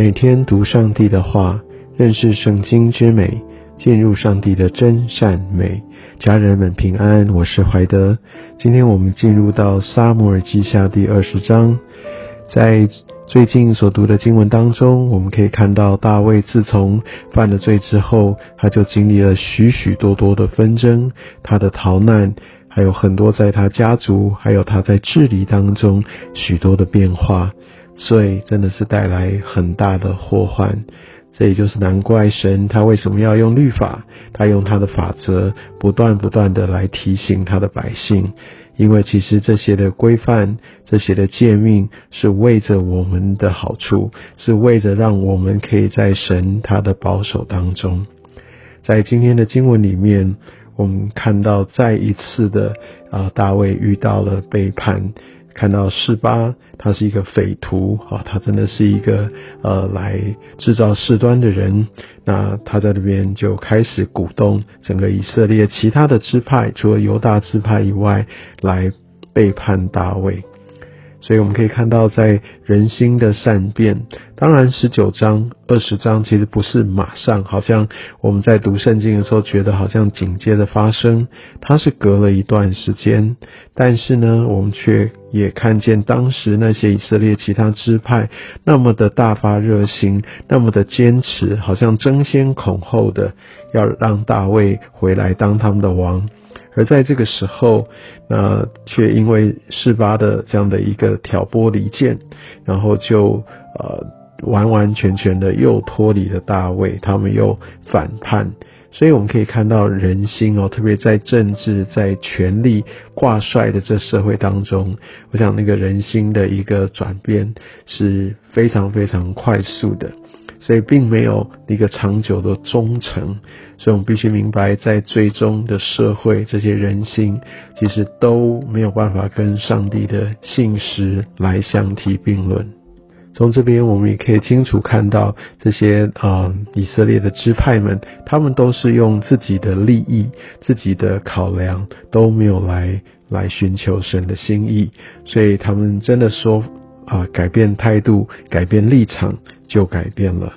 每天读上帝的话，认识圣经之美，进入上帝的真善美。家人们平安，我是怀德。今天我们进入到撒母耳记下第二十章，在最近所读的经文当中，我们可以看到大卫自从犯了罪之后，他就经历了许许多多的纷争，他的逃难，还有很多在他家族，还有他在治理当中许多的变化。罪真的是带来很大的祸患，这也就是难怪神他为什么要用律法，他用他的法则，不断不断的来提醒他的百姓，因为其实这些的规范，这些的诫命，是为着我们的好处，是为着让我们可以在神他的保守当中，在今天的经文里面，我们看到再一次的啊，大卫遇到了背叛。看到示巴，他是一个匪徒啊，他真的是一个呃来制造事端的人。那他在那边就开始鼓动整个以色列其他的支派，除了犹大支派以外，来背叛大卫。所以我们可以看到，在人心的善变，当然十九章、二十章其实不是马上，好像我们在读圣经的时候觉得好像紧接着发生，它是隔了一段时间。但是呢，我们却也看见当时那些以色列其他支派那么的大发热心，那么的坚持，好像争先恐后的要让大卫回来当他们的王。而在这个时候，那却因为示巴的这样的一个挑拨离间，然后就呃完完全全的又脱离了大卫，他们又反叛。所以我们可以看到人心哦，特别在政治、在权力挂帅的这社会当中，我想那个人心的一个转变是非常非常快速的。所以并没有一个长久的忠诚，所以我们必须明白，在最终的社会，这些人心其实都没有办法跟上帝的信实来相提并论。从这边我们也可以清楚看到，这些啊以色列的支派们，他们都是用自己的利益、自己的考量，都没有来来寻求神的心意，所以他们真的说。啊，改变态度，改变立场，就改变了。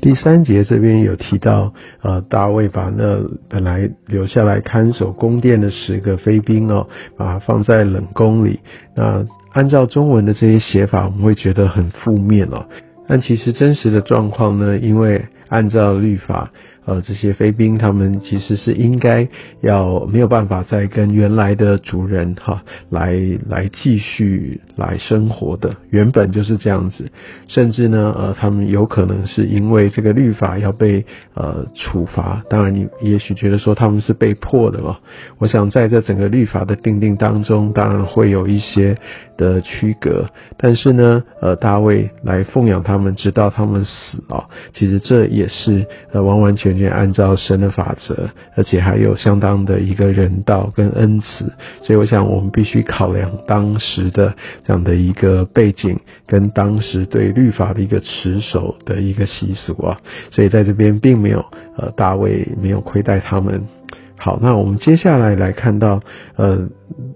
第三节这边有提到，呃，大卫把那本来留下来看守宫殿的十个飞兵哦，把它放在冷宫里。那按照中文的这些写法，我们会觉得很负面哦。但其实真实的状况呢，因为按照律法。呃，这些飞兵他们其实是应该要没有办法再跟原来的主人哈来来继续来生活的，原本就是这样子，甚至呢，呃，他们有可能是因为这个律法要被呃处罚。当然，你也许觉得说他们是被迫的嘛。我想在这整个律法的定定当中，当然会有一些的区隔，但是呢，呃，大卫来奉养他们，直到他们死啊，其实这也也是呃完完。全全按照神的法则，而且还有相当的一个人道跟恩慈，所以我想我们必须考量当时的这样的一个背景，跟当时对律法的一个持守的一个习俗啊，所以在这边并没有呃大卫没有亏待他们。好，那我们接下来来看到呃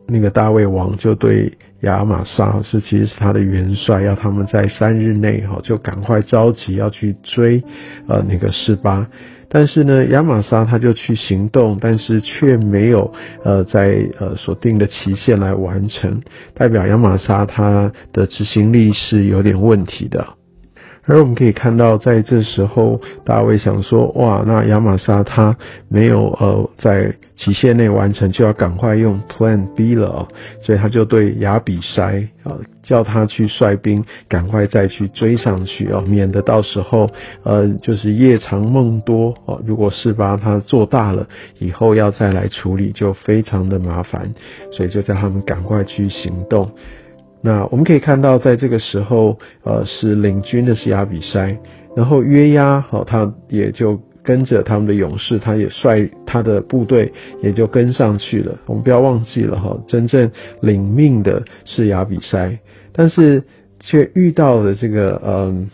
那个大卫王就对。亚玛撒是其实是他的元帅，要他们在三日内哈就赶快着急要去追呃那个示巴，但是呢亚玛撒他就去行动，但是却没有呃在呃所定的期限来完成，代表亚玛撒他的执行力是有点问题的。而我们可以看到，在这时候，大卫想说：“哇，那亚玛莎他没有呃在期限内完成，就要赶快用 Plan B 了哦。”所以他就对亚比筛啊，叫他去率兵，赶快再去追上去哦，免得到时候呃就是夜长梦多哦。如果事发他做大了，以后要再来处理就非常的麻烦，所以就叫他们赶快去行动。那我们可以看到，在这个时候，呃，是领军的是亚比筛，然后约押，好，他也就跟着他们的勇士，他也率他的部队也就跟上去了。我们不要忘记了哈，真正领命的是亚比筛，但是却遇到了这个，嗯，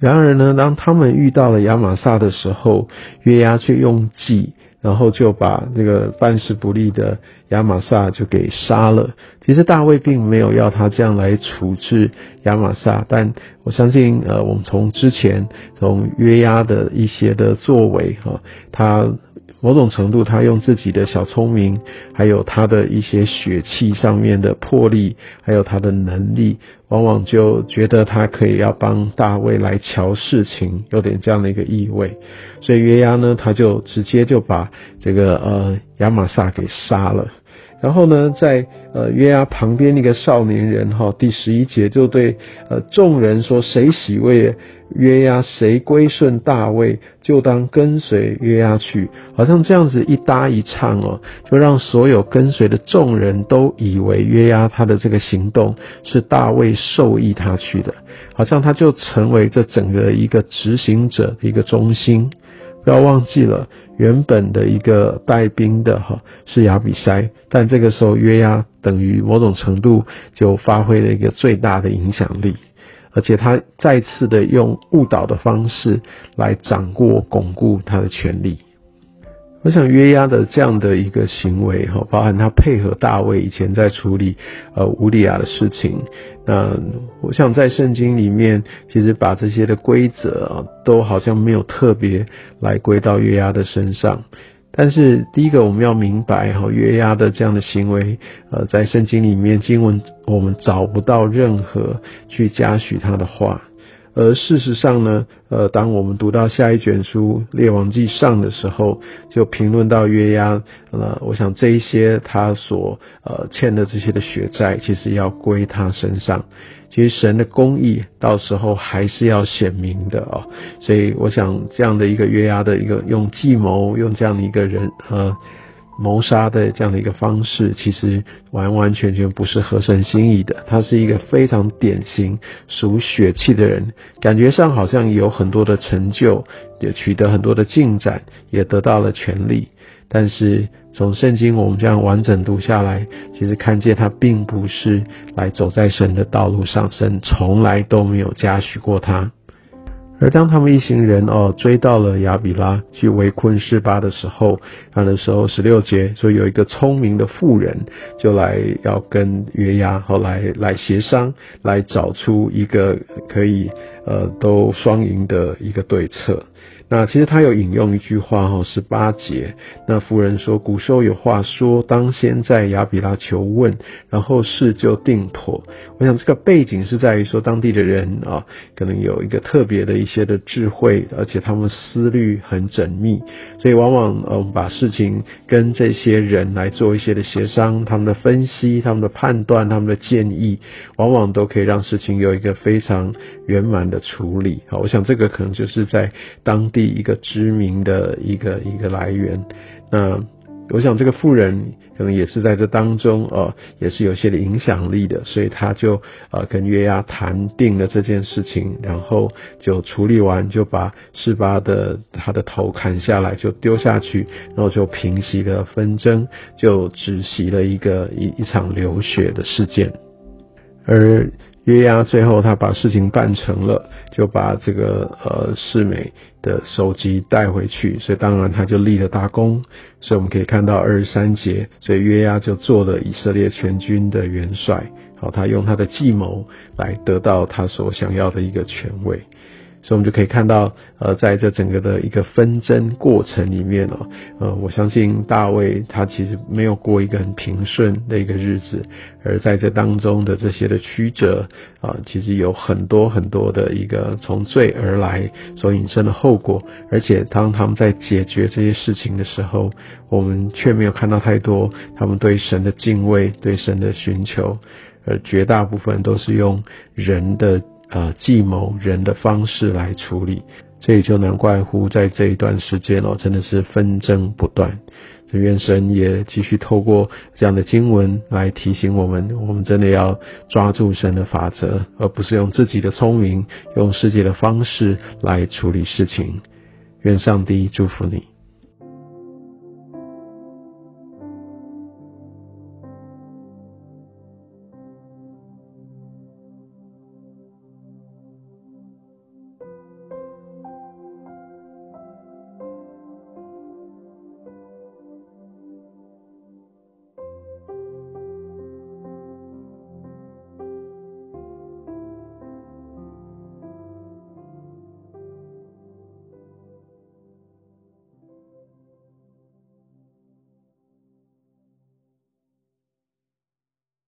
然而呢，当他们遇到了亚玛撒的时候，约押却用计然后就把那个办事不力的亚玛撒就给杀了。其实大卫并没有要他这样来处置亚玛撒，但我相信，呃，我们从之前从约押的一些的作为，哈，他。某种程度，他用自己的小聪明，还有他的一些血气上面的魄力，还有他的能力，往往就觉得他可以要帮大卫来瞧事情，有点这样的一个意味。所以约押呢，他就直接就把这个呃亚玛撒给杀了。然后呢，在呃约押旁边那个少年人哈，第十一节就对呃众人说：谁喜为约押，谁归顺大卫，就当跟随约押去。好像这样子一搭一唱哦，就让所有跟随的众人都以为约押他的这个行动是大卫授意他去的，好像他就成为这整个一个执行者的一个中心。不要忘记了，原本的一个带兵的哈是亚比筛，但这个时候约押等于某种程度就发挥了一个最大的影响力，而且他再次的用误导的方式来掌握巩固他的权力。我想约押的这样的一个行为哈，包含他配合大卫以前在处理呃乌利亚的事情。那我想在圣经里面，其实把这些的规则啊，都好像没有特别来归到月牙的身上。但是第一个我们要明白哈，月牙的这样的行为，呃，在圣经里面经文我们找不到任何去嘉许他的话。而事实上呢，呃，当我们读到下一卷书《列王记上》的时候，就评论到约押，呃，我想这一些他所呃欠的这些的血债，其实要归他身上。其实神的公义到时候还是要显明的哦。所以我想这样的一个约押的一个用计谋，用这样的一个人呃。谋杀的这样的一个方式，其实完完全全不是合神心意的。他是一个非常典型属血气的人，感觉上好像有很多的成就，也取得很多的进展，也得到了权利。但是从圣经我们这样完整读下来，其实看见他并不是来走在神的道路上，神从来都没有嘉许过他。而当他们一行人哦追到了亚比拉去围困示巴的时候，那的时候十六节说有一个聪明的妇人就来要跟约押后来来协商，来找出一个可以呃都双赢的一个对策。那其实他有引用一句话哈，十八节。那夫人说：“古时候有话说，当先在亚比拉求问，然后事就定妥。”我想这个背景是在于说，当地的人啊，可能有一个特别的一些的智慧，而且他们思虑很缜密，所以往往呃，把事情跟这些人来做一些的协商，他们的分析、他们的判断、他们的建议，往往都可以让事情有一个非常圆满的处理。好，我想这个可能就是在当地。一个知名的一个一个来源，那我想这个富人可能也是在这当中哦，也是有些影响力的，所以他就呃跟约押谈定了这件事情，然后就处理完，就把示巴的他的头砍下来，就丢下去，然后就平息了纷争，就止息了一个一一场流血的事件，而。约押最后他把事情办成了，就把这个呃世美的首级带回去，所以当然他就立了大功。所以我们可以看到二十三节，所以约押就做了以色列全军的元帅。好，他用他的计谋来得到他所想要的一个权位。所以，我们就可以看到，呃，在这整个的一个纷争过程里面哦，呃，我相信大卫他其实没有过一个很平顺的一个日子，而在这当中的这些的曲折啊，其实有很多很多的一个从罪而来所引申的后果，而且当他们在解决这些事情的时候，我们却没有看到太多他们对神的敬畏、对神的寻求，而绝大部分都是用人的。呃，计谋人的方式来处理，这也就难怪乎在这一段时间哦，真的是纷争不断。这愿神也继续透过这样的经文来提醒我们，我们真的要抓住神的法则，而不是用自己的聪明、用世界的方式来处理事情。愿上帝祝福你。